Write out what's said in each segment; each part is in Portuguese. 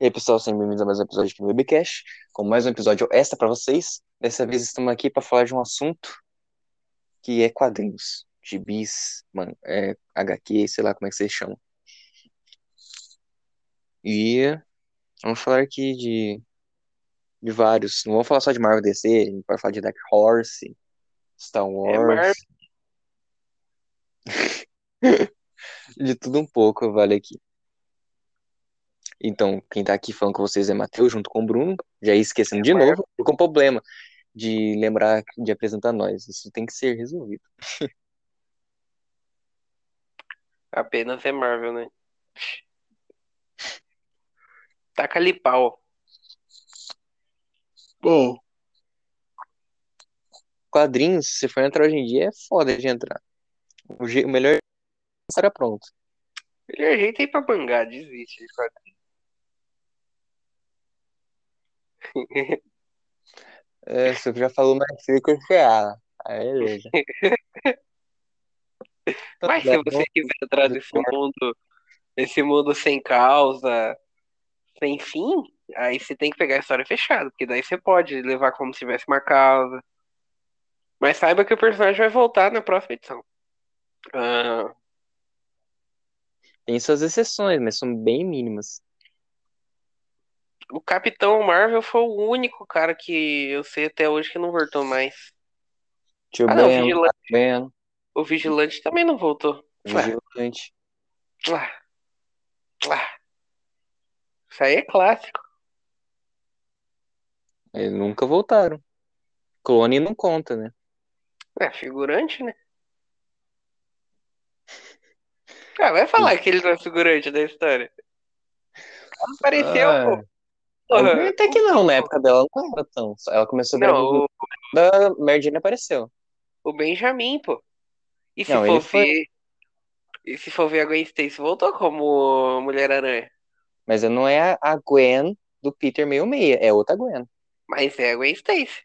E aí, pessoal, sejam bem-vindos a mais um episódio aqui no Webcast, com mais um episódio extra para vocês. Dessa vez estamos aqui para falar de um assunto que é quadrinhos, gibis, mano, é, HQ, sei lá como é que vocês chamam. E vamos falar aqui de, de vários, não vamos falar só de Marvel DC, a gente vai falar de Dark Horse, Star Wars, de tudo um pouco, vale aqui. Então, quem tá aqui falando com vocês é Matheus, junto com o Bruno. Já ia esquecendo de novo, tô com problema de lembrar de apresentar nós. Isso tem que ser resolvido. Apenas é Marvel, né? Taca ali pau. Bom. Quadrinhos, se for entrar hoje em dia, é foda de entrar. O, je- o melhor é estar pronto. Melhor jeito é ir pra bangar, desiste de quadrinho. É, você já falou mais fica ah, Aí, beleza. Então, Mas tá se você quiser entrar nesse mundo, nesse mundo sem causa, sem fim, aí você tem que pegar a história fechada, porque daí você pode levar como se tivesse uma causa. Mas saiba que o personagem vai voltar na próxima edição. Ah, Tem suas exceções, mas são bem mínimas. O Capitão Marvel foi o único cara que eu sei até hoje que não voltou mais. Tio Ah, não, o Ben, Vigilante, Ben, o Vigilante também não voltou. Vigilante. ué, ué. Isso aí é clássico. Eles nunca voltaram. Clone não conta, né? É, figurante, né? Ah, vai falar que ele não é figurante da história. Apareceu, Ah, pô. Porra. Até que não, na época dela não era tão. Ela começou a Não, o, da apareceu. o Benjamin, pô. E se Não, for ele foi- ver. E se for ver a Gwen Stacy, voltou como Mulher-Aranha. Mas não é a Gwen do Peter 66, é outra Gwen. Mas é a Gwen Stacy.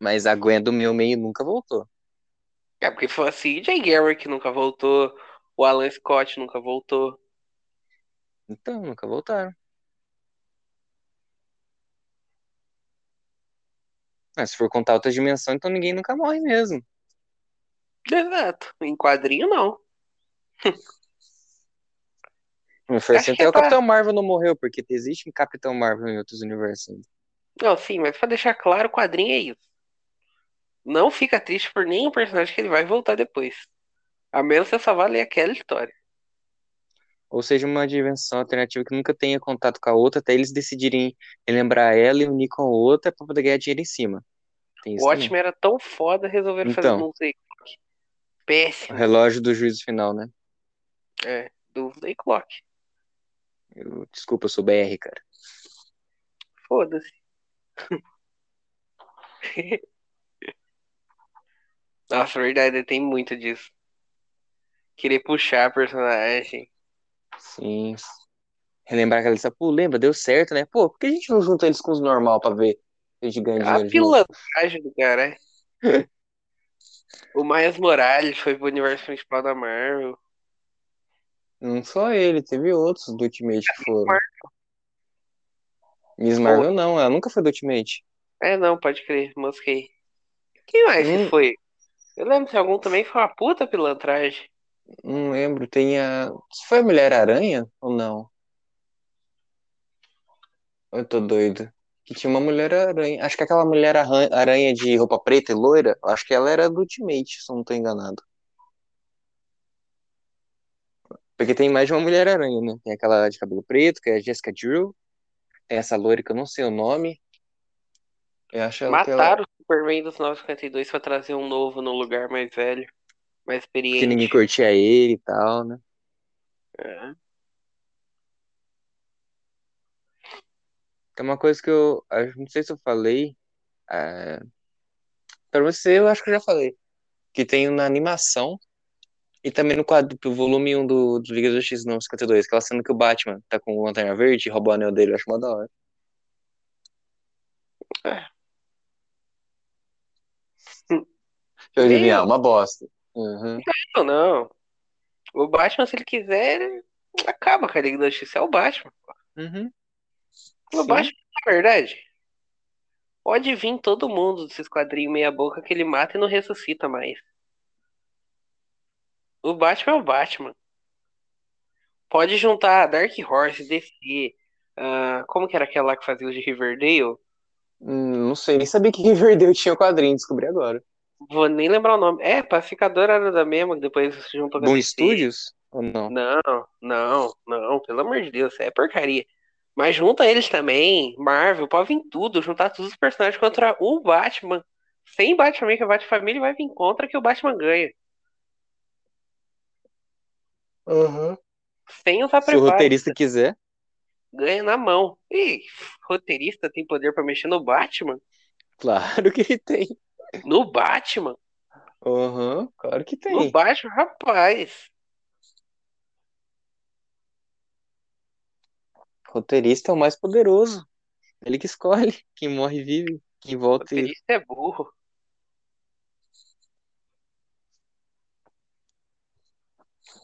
Mas a Gwen do 66 nunca voltou. É porque foi assim, Jay Garrick nunca voltou. O Alan Scott nunca voltou. Então, nunca voltaram. Ah, se for contar outra dimensão, então ninguém nunca morre mesmo. Exato. Em quadrinho, não. Foi Acho assim, até é o pra- Capitão Marvel não morreu, porque existe um Capitão Marvel em outros universos. ainda. Não, sim, mas pra deixar claro, o quadrinho é isso. Não fica triste por nenhum personagem que ele vai voltar depois. A menos que você só vá ler aquela história. Ou seja, uma dimensão alternativa que nunca tenha contato com a outra, até eles decidirem lembrar ela e unir com a outra pra poder ganhar dinheiro em cima. Tem O isso também. Watchmen era tão foda, resolveram fazer Então. Doomsday Clock. O Péssimo. relógio do juízo final, né? É, Doomsday Clock. Eu- desculpa, eu sou BR, cara. Foda-se. Nossa, verdade, tem muito disso. Querer puxar personagem. Sim. Relembrar aquela lista. Pô, lembra? Deu certo, né? Pô, por que a gente não junta eles com os normal pra ver se a gente ganha A dinheiro novo? pilantragem do cara. é. O Miles Morales foi pro universo principal da Marvel. Não só ele, teve outros do Ultimate que foram. Miss Marvel não, ela nunca foi do Ultimate. É, não, pode crer, mosquei. Quem mais que Hum. foi? Eu lembro se algum também foi uma puta pilantragem. Não lembro, tem a. Foi a Mulher-Aranha ou não? Eu tô doido. Que tinha uma Mulher-Aranha. Acho que aquela Mulher-Aranha de roupa preta e loira, acho que ela era do Ultimate, se eu não tô enganado. Porque tem mais de uma Mulher-Aranha, né? Tem aquela de cabelo preto, que é a Jessica Drew. Tem essa loira que eu não sei o nome. Eu acho que ela. Mataram o Superman dos 952 pra trazer um novo no lugar mais velho, mais experiente. Que ninguém curtia ele e tal, né? É. Tem uma coisa que eu. acho- Não sei se eu falei. É... Pra você, eu acho que eu já falei. Que tem na animação. E também no quadro, do volume 1 do, do Liga da Justiça, não, 52. Aquela cena que o Batman tá com o Lanterna Verde e rouba o anel dele. Eu acho mó da hora. É. Eu Meu. uma bosta. Uhum. Não, não. O Batman, se ele quiser, ele acaba com a Liga da Justiça. É o Batman. Uhum. No Sim. Batman, na verdade, pode vir todo mundo desses quadrinhos meia boca que ele mata e não ressuscita mais. O Batman é o Batman. Pode juntar Dark Horse, DC. ah, como que era aquela lá que fazia o de Riverdale? Hum, Não sei, nem sabia que Riverdale tinha quadrinho, descobri agora. Vou nem lembrar o nome. É, Pacificador era da mesma, que depois se juntou com Boom. Studios? Ou não? Não, não, não, pelo amor de Deus, é porcaria. Mas junta eles também, Marvel, pode vir tudo, juntar todos os personagens contra o Batman. Sem Batman, que a Batfamília vai vir contra que o Batman ganha. Sem usar Se o preparo. roteirista quiser. Ganha na mão. Ih, roteirista tem poder pra mexer no Batman? Claro que ele tem. No Batman? Aham, claro que No tem. Batman, rapaz. Roteirista é o mais poderoso. Ele que escolhe quem morre e vive, quem volta e. Roteirista é burro.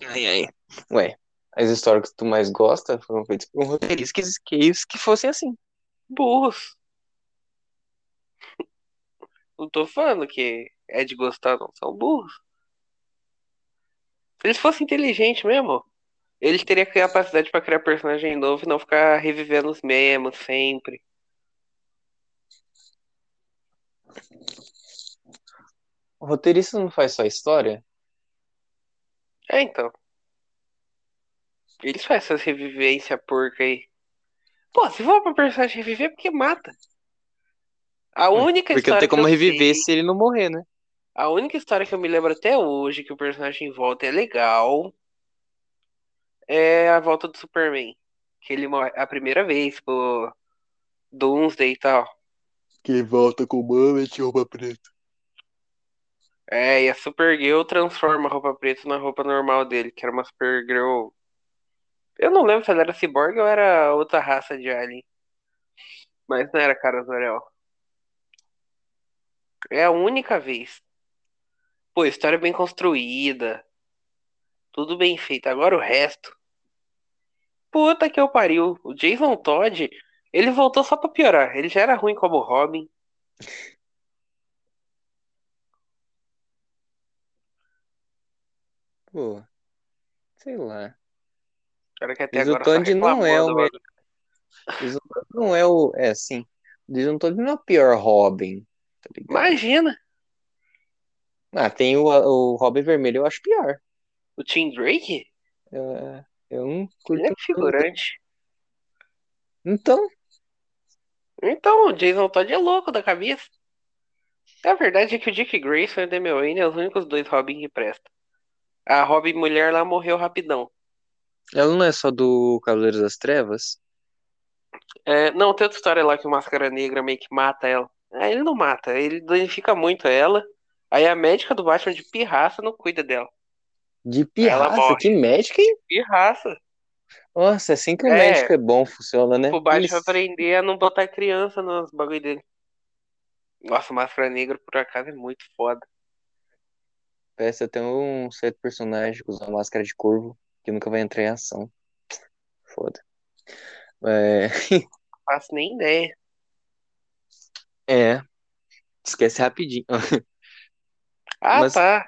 Ai, ai. Ué, as histórias que tu mais gosta foram feitas por um roteirista que, que, que fossem assim. Burros. Não tô falando que é de gostar, não. São burros. Se eles fossem inteligentes mesmo, eles teriam capacidade pra criar personagem novo e não ficar revivendo os mesmos sempre. O roteirista não faz só história? É, então. Eles fazem essas revivências porca aí. Pô, se for pra personagem reviver, é porque mata. A única Porque não história tem como que eu reviver sei- se ele não morrer, né? A única história que eu me lembro até hoje que o personagem volta é legal é a volta do Superman. Que ele morre a primeira vez pro Doomsday e tal. Que volta com mama e roupa preta. É, e a Supergirl transforma a roupa preta na roupa normal dele, que era uma Supergirl. Eu não lembro se ela era cyborg ou era outra raça de alien. Mas não era cara Zorel. É a única vez. Pô, história bem construída. Tudo bem feito. Agora o resto. Puta que eu pariu. O Jason Todd, ele voltou só pra piorar. Ele já era ruim como Robin. Pô, sei lá. Cara que até Jason agora Todd não é o melhor. Todd não é o. É, sim. O Jason Todd não é o pior Robin, tá? Imagina, Ah, tem o, o Robin Vermelho, eu acho pior. o Tim Drake, Eu, eu não ele é figurante. Então, Então, o Jason Todd é louco da cabeça. A verdade é que o Dick Grayson e o Damian Wayne é os únicos dois Robin que prestam. A Robin mulher lá morreu rapidão. ela não é só do Cavaleiros das Trevas? É, não, tem outra história lá que o Máscara Negra meio que mata ela. Ah, ele não mata, ele danifica muito ela. Aí a médica do Batman de pirraça não cuida dela. De pirraça? Que médica, hein? Pirraça. Nossa, é assim que o É. médico é bom, funciona, né? O Batman Eles- aprender a não botar criança nos bagulho dele. Nossa, Máscara Negra, por acaso, é muito foda. Parece até um certo personagem que usa uma máscara de corvo que nunca vai entrar em ação. Foda. É, Não faço nem ideia. É. Esquece rapidinho. Ah, Mas- tá.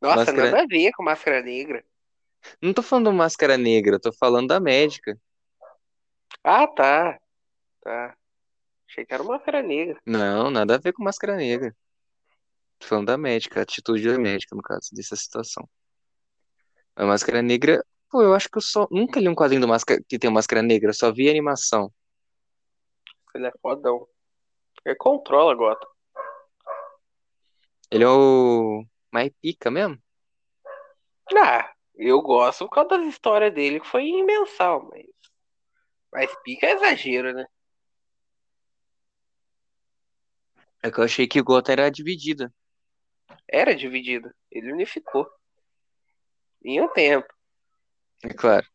Nossa, Máscara- nada a ver com Máscara Negra. Não tô falando máscara negra, tô falando da médica. Ah, tá. Tá. Achei que era uma Máscara Negra. Não, nada a ver com máscara negra. Tô falando da médica, a atitude da médica, no caso, dessa situação. A máscara negra, pô, eu acho que eu só nunca li um quadrinho do máscara que tem máscara negra, eu só vi a animação. Ele é fodão. Ele controla Gotham. Ele é o mais pica mesmo? Ah, eu gosto por causa das histórias dele, que foi em mensal, mas. Mas pica é exagero, né? É que eu achei que o Gotham era dividida. Era dividido. Ele unificou. Em um tempo. É claro.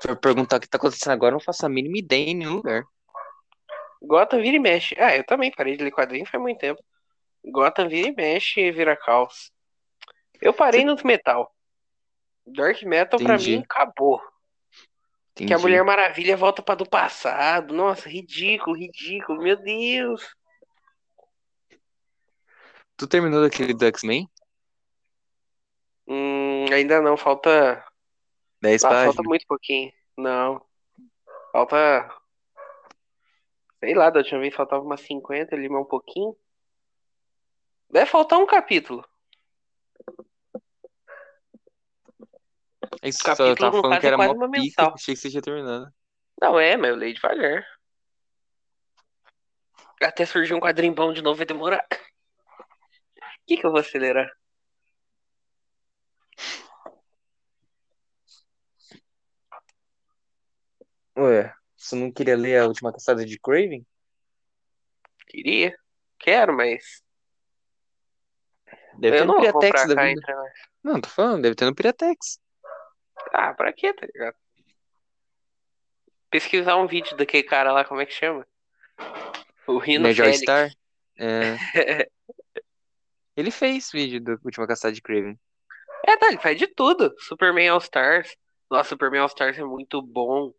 Se eu perguntar o que tá acontecendo agora, eu não faço a mínima ideia em nenhum lugar. Gotham vira e mexe. Ah, eu também parei de ler quadrinho faz muito tempo. Gotham vira e mexe e vira caos. Eu parei nos metal. Dark Metal pra Entendi. mim acabou. Que a Mulher Maravilha volta para do passado. Nossa, ridículo, ridículo. Meu Deus. Tu terminou daquele do X-Men? Hum, ainda não, falta. 10 Ah, páginas. falta muito pouquinho. Não. Falta. Sei lá, da última vez faltava umas 50 ali, mais um pouquinho. Deve faltar um capítulo. É Isso, capítulo, eu tava falando que é era quase mó uma pica, achei que você tinha terminado. Não é, mas eu leio devagar. Até surgir um quadrinho bom de novo vai demorar. O que, que eu vou acelerar? Ué, você não queria ler a última caçada de Craven? Queria. Quero, mas. Deve ter eu no não vou Piratex da vida. entre nós. Não, tô falando, deve ter no Piratex. Ah, pra quê, tá ligado? Pesquisar um vídeo daquele cara lá, como é que chama? O Rino Félix. Star? É. Ele fez vídeo da última caçada de Craven. É, tá, ele faz de tudo. Superman All Stars. Nossa, Superman All Stars é muito bom.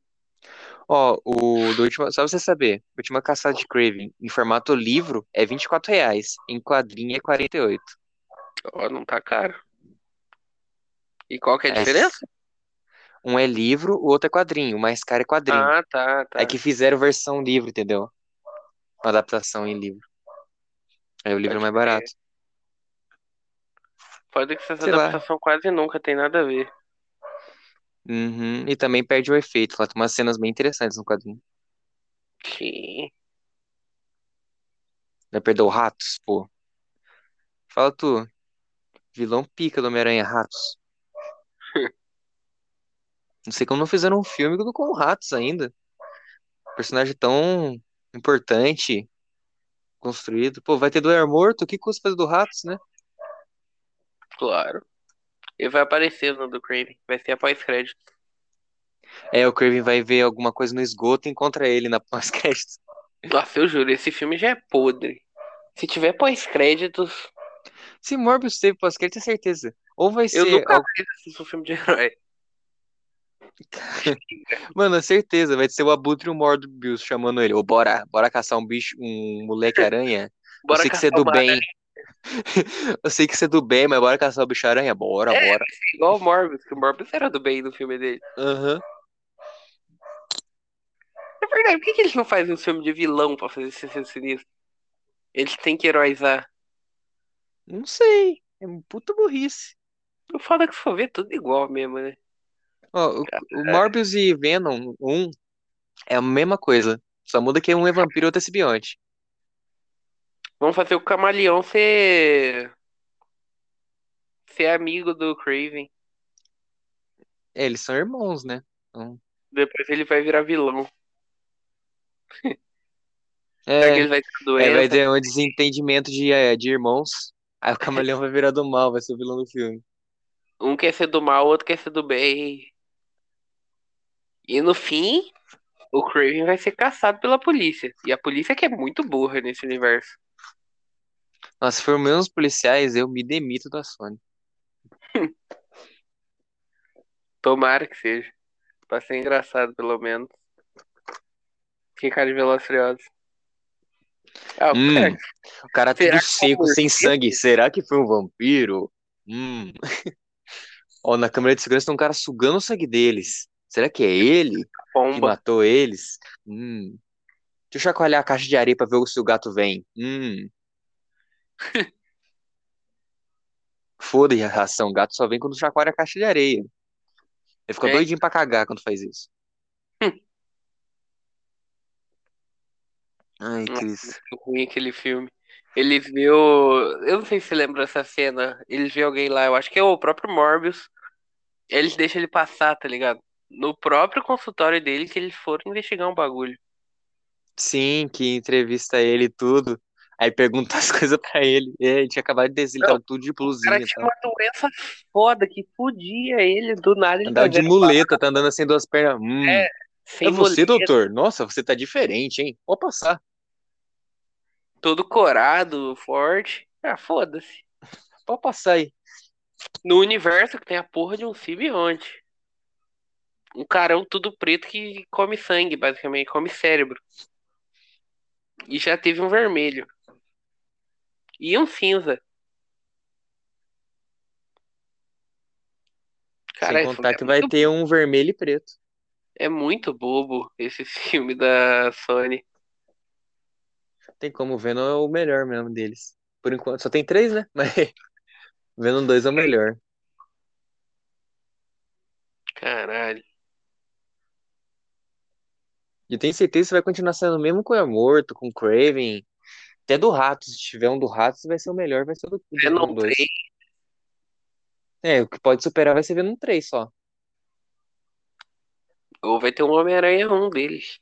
Ó, o do último, só pra você saber, última caçada de Craven em formato livro é 24 reais, em quadrinho é 48. Ó, não tá caro. E qual que é a É, diferença? Um é livro, o outro é quadrinho, o mais caro é quadrinho. Ah, tá, tá. É que fizeram versão livro, entendeu? Uma adaptação em livro. Aí o livro é mais barato. Pode que essa Sei lá. adaptação quase nunca tem nada a ver. Uhum, E também perde o efeito. Tem umas cenas bem interessantes no quadrinho. Sim. Vai perder o Ratos, pô. Fala tu. Vilão pica do Homem-Aranha, Ratos. Não sei como não fizeram um filme com o Ratos ainda. Personagem tão importante, construído. Pô, vai ter do Morto? O que custa fazer do Ratos, né? Claro. Ele vai aparecer no do Craven. Vai ser após crédito. É, o Kraven vai ver alguma coisa no esgoto e encontra ele na pós-crédito. Nossa, eu juro, esse filme já é podre. Se tiver pós-créditos, Se Morbius teve pós-crédito, é certeza. Ou vai eu ser. nunca al- mais assisto um filme de herói. Mano, é certeza. Vai ser o Abutre e o Morbius chamando ele. Ô, bora, bora caçar um bicho, um moleque-aranha. Eu Bora sei que você é caçar do bem. Eu sei que você é do bem, mas bora caçar o bicho-aranha? Bora, É. bora. Igual o Morbius, que o Morbius era do bem no filme dele. Aham. É verdade, por que, que eles não fazem um filme de vilão pra fazer esse sinistro? Eles têm que heroizar. Não sei. É um puta burrice. O foda é que se for ver, tudo igual mesmo, né? Ó, o, o Morbius e Venom, um, é a mesma coisa. Só muda que um é vampiro e outro é simbionte. Vamos fazer o Camaleão ser. ser amigo do Craven. É, eles são irmãos, né? Então, Depois ele vai virar vilão. Será é, que ele vai ter é, vai ter um desentendimento de, é, de irmãos. Aí o camaleão vai virar do mal, vai ser o vilão do filme. Um quer ser do mal, o outro quer ser do bem. E no fim, o Craven vai ser caçado pela polícia. E a polícia que é muito burra nesse universo. Nossa, se for menos policiais, eu me demito da Sony. Tomara que seja. Pra ser engraçado, pelo menos. Que cara de Velozes Furiosos. Ah, Hum, o cara Será tudo seco, sem sangue. Será que foi um vampiro? Hum. Ó, na câmera de segurança tem um cara sugando o sangue deles. Será que é ele que matou eles? Hum. Deixa eu chacoalhar a caixa de areia pra ver se o gato vem. Hum. Foda-se a ração. O gato só vem quando chacoalha a caixa de areia. Ele fica É. doidinho pra cagar quando faz isso. Hum. Ai, Cris. muito ruim aquele filme. Eles vê o... Eu não sei se você lembra dessa cena. Eles vê alguém lá, eu acho que é o próprio Morbius. Eles deixam ele passar, tá ligado? No próprio consultório dele que eles foram investigar um bagulho. Sim, que entrevista ele e tudo. Aí pergunta as coisas pra ele. E ele tinha acabado de tava tudo de O blusinha cara e tinha tal. uma doença foda que podia ele, do nada ele Andava tá de muleta, tá andando assim duas pernas. Hum, É, é sem você, muleta, doutor? Nossa, você tá diferente, hein? Pode passar. todo corado, forte. Ah, foda-se. Pode passar aí. No universo que tem a porra de um simbionte. Um carão tudo preto que come sangue, basicamente, come cérebro. E já teve um vermelho. E um cinza. Cara, Sem isso contar é que vai muito- ter um vermelho e preto. É muito bobo esse filme da Sony. Tem como, Venom é o melhor mesmo deles. Por enquanto, só tem três, né? Mas Venom 2 é o melhor. Caralho. E tenho certeza que vai continuar sendo mesmo com o Morto, com o Craven. Até do Rato, se tiver um do Rato, vai ser o melhor, vai ser o do, do Venom Venom 2. 3. É, o que pode superar vai ser Venom 3 só. Ou vai ter um Homem-Aranha 1 deles.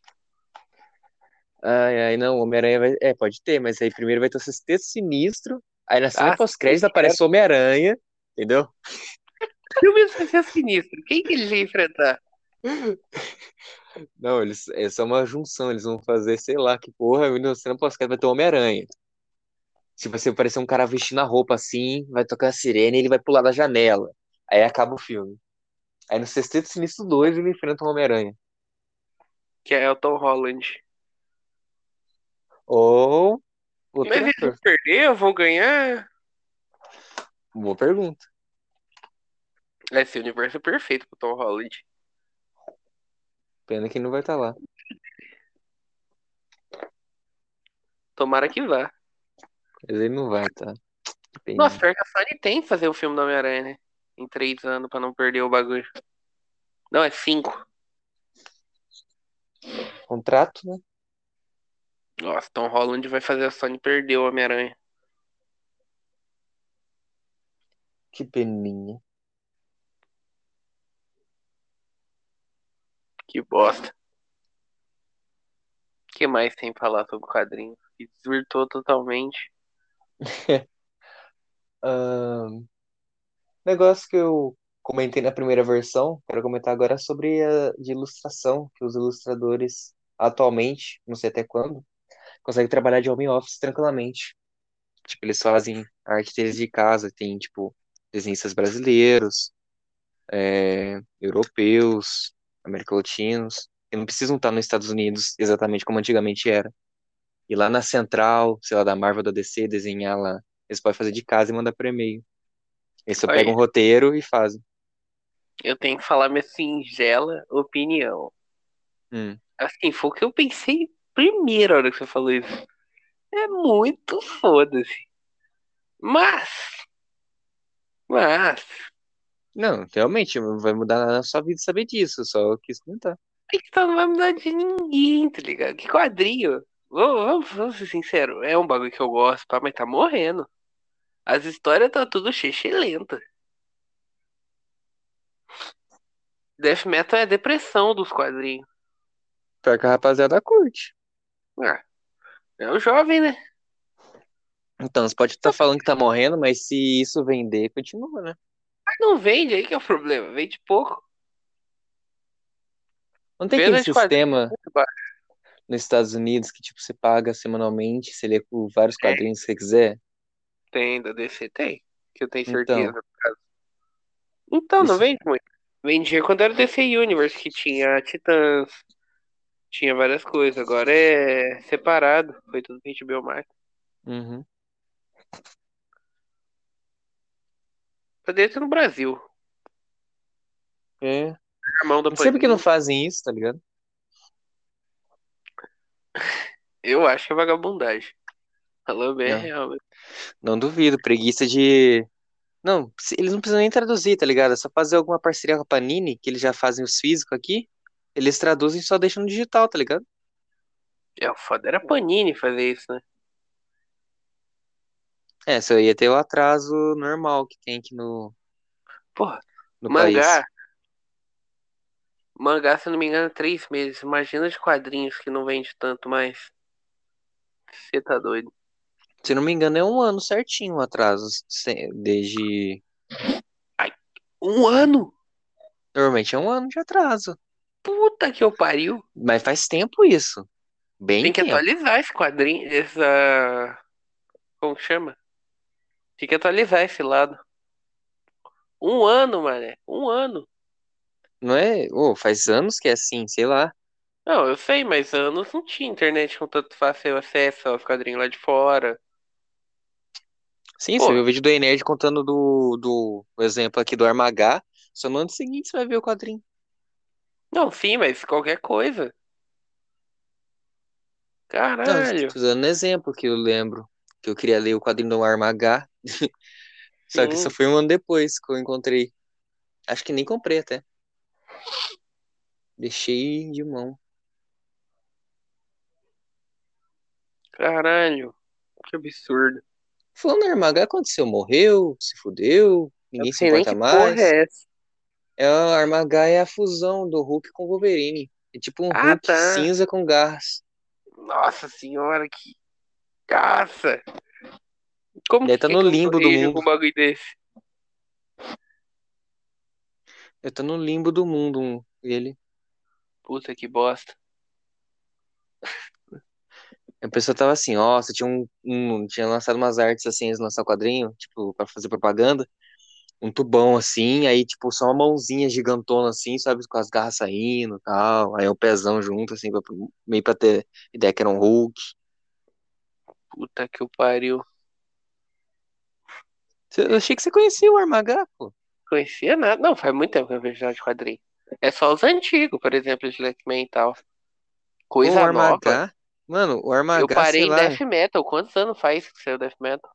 Ai, ai, não, Homem-Aranha vai. É, pode ter, mas aí primeiro vai ter o Sexteto Sinistro. Aí na cena Ah, pós-crédito aparece o Homem-Aranha, entendeu? filme ser sinistro. Quem que eles vão enfrentar? Não, eles, é só uma junção, eles vão fazer, sei lá, que porra, na cena pós-crédito vai ter o Homem-Aranha. Tipo assim, aparecer um cara vestindo a roupa assim, vai tocar a sirene e ele vai pular da janela. Aí acaba o filme. Aí no Sexteto Sinistro 2 ele enfrenta o Homem-Aranha. Que é o Tom Holland. Ou outro Mas eles vão perder ou vão ganhar? Boa pergunta. Esse universo é perfeito pro Tom Holland. Pena que não vai estar lá. Tomara que vá. Mas ele não vai, tá? Pena. Nossa, pior que a Sony tem que fazer o filme do Homem-Aranha, né? Em três anos pra não perder o bagulho. Não, é cinco. Contrato, né? Nossa, Tom Holland vai fazer a Sony perder o Homem-Aranha. Que peninha. Que bosta. O que mais tem pra falar sobre o quadrinho? Que desvirtuou totalmente. Ahn, negócio que eu comentei na primeira versão, quero comentar agora sobre a de ilustração, que os ilustradores atualmente, não sei até quando, conseguem trabalhar de home office tranquilamente. Tipo, eles fazem arte deles de casa, tem, tipo, desenhistas brasileiros, é, europeus, americanotinos, que não precisam estar nos Estados Unidos exatamente como antigamente era. E lá na central, sei lá, da Marvel, da DC, desenhar lá, eles podem fazer de casa e mandar por e-mail. Eles só pegam um roteiro e fazem. Eu tenho que falar minha singela opinião. Hum. Assim, foi o que eu pensei primeiro na hora que você falou isso. É muito foda-se. Mas. Mas. Não, realmente, vai mudar na sua vida saber disso, só quis comentar. A questão não vai mudar de ninguém, tá ligado? Que quadrinho. Vamos, vamos, vamos ser sinceros. É um bagulho que eu gosto, pá, mas tá morrendo. As histórias tá tudo lenta. Death Metal é a depressão dos quadrinhos. Pior que a rapaziada curte. Ah, é o jovem, né? Então, você pode estar falando que tá morrendo, mas se isso vender, continua, né? Mas não vende aí que é o problema. Vende pouco. Não tem Venda aquele sistema baixo. nos Estados Unidos que, tipo, você paga semanalmente, você lê com vários É. quadrinhos que você quiser? Tem, da DC tem. Que eu tenho Então. certeza. caso. Então, não Isso- vende muito. Vendia quando era DC Universe, que tinha Titãs, tinha várias coisas. Agora é separado. Foi tudo que a gente viu mais. Uhum. Poderia ter no Brasil. É. Irmão da Não sei porque não fazem isso, tá ligado? Eu acho que é vagabundagem. Falou bem, Não. real. mesmo. Não duvido, preguiça de. Não, eles não precisam nem traduzir, tá ligado? É só fazer alguma parceria com a Panini, que eles já fazem os físicos aqui. Eles traduzem e só deixam no digital, tá ligado? É, o foda era a Panini fazer isso, né? É, só ia ter o atraso normal que tem aqui no, Porra, no mangá. país. Mangá, se não me engano, é três meses. Imagina de quadrinhos que não vende tanto mais. Você tá doido. Se não me engano, é um ano certinho o atraso. Desde. Um ano? Normalmente é um ano de atraso. Puta que eu pariu. Mas faz tempo isso. Bem Tem que tempo. atualizar esse quadrinho, essa. Como que chama? Tem que atualizar esse lado. Um ano, mané. Um ano. Não é? Ô, faz anos que é assim, sei lá. Não, eu sei, mas anos não tinha internet com tanto fácil acesso aos quadrinhos lá de fora. Sim, você Pô, viu o vídeo do Enerd contando do, do o exemplo aqui do Armagá. Só no ano seguinte você vai ver o quadrinho. não, sim, mas qualquer coisa. Não, Caralho, tô dando um exemplo que eu lembro. Que eu queria ler o quadrinho do Armagá. Só que só sim, foi um ano depois que eu encontrei. Acho que nem comprei até. Deixei de mão. caralho, que absurdo. Falando em Armagá, aconteceu? Morreu? Se fudeu? Ninguém se importa que porra mais? é essa. É, o Armagá é a fusão do Hulk com o Wolverine. É tipo um Ah, Hulk tá. cinza com garras. Nossa senhora, que caça. Como que tá quer no limbo do mundo. um bagulho desse? Eu tô no limbo do mundo, um- ele. Puta que bosta. A pessoa tava assim, nossa, tinha um, um- tinha lançado umas artes assim, eles lançaram quadrinho, tipo, pra fazer propaganda, um tubão assim, aí tipo, só uma mãozinha gigantona assim, sabe, com as garras saindo e tal, aí o pezão junto, assim, pra- meio pra ter ideia que era um Hulk. Puta que o pariu. Eu achei que você conhecia o Armagá, pô. Conhecia nada. Não, faz muito tempo que eu vejo jornal de quadrinho. É só os antigos, por exemplo, de X-Men e tal. Pô, o Coisa nova. Armagá, mano, o Eu Armagá, parei sei em lá, Death Metal. Quantos anos faz que saiu Death Metal?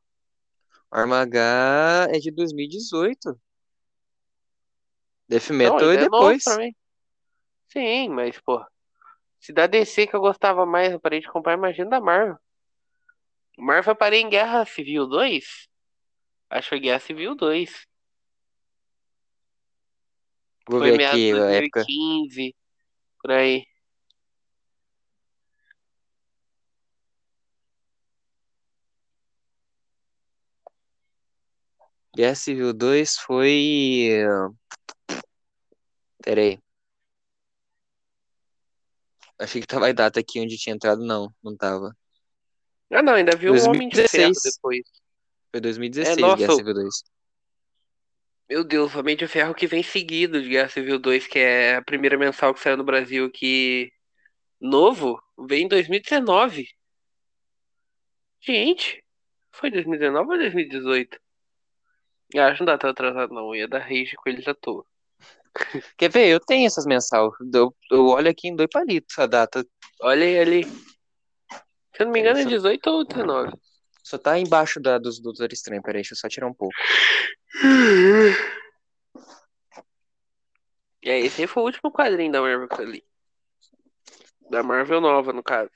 o Armagá é de 2018. Death Metal ainda é depois. Sim, mas, pô. Se da DC que eu gostava mais, eu parei de comprar, imagina da Marvel. Marvel parei em Guerra Civil 2? Acho que foi Guerra Civil 2. Vou Foi ver aqui a época. 2015, por aí. Guerra Civil 2 foi. Pera aí. Achei que tava a data aqui onde tinha entrado, não, não tava. Ah, não, ainda vi um Homem de Ferro 2016. depois. Foi É, 2016, Guerra nossa, Civil 2. meu Deus, Homem de Ferro que vem seguido de Guerra Civil 2, que é a primeira mensal que saiu no Brasil que novo, veio em 2019. Gente, foi 2019 ou 2018? Ah, Acho que não dá tão atrasado não, eu ia dar rage com eles à toa. Quer ver? Eu tenho essas mensal. Eu, eu olho aqui em dois palitos a data. Olha aí ali. Se eu não me engano é só, 18 ou 19. só tá embaixo da, dos do Doutor Estranho. Peraí, deixa eu só tirar um pouco. E aí, esse aí foi o último quadrinho da Marvel que eu li. Da Marvel nova, no caso.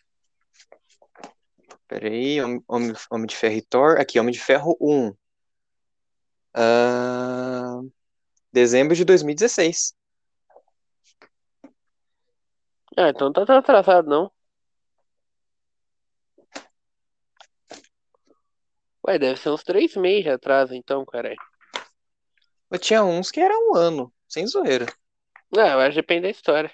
Peraí, Homem, Homem, Homem de Ferro e Thor. Aqui, Homem de Ferro 1. Ah, dezembro de 2016. Ah, então tá tão atrasado não. Ué, deve ser uns três meses de atraso então, cara. Eu tinha uns que era um ano, sem zoeira. Eu acho que depende da história.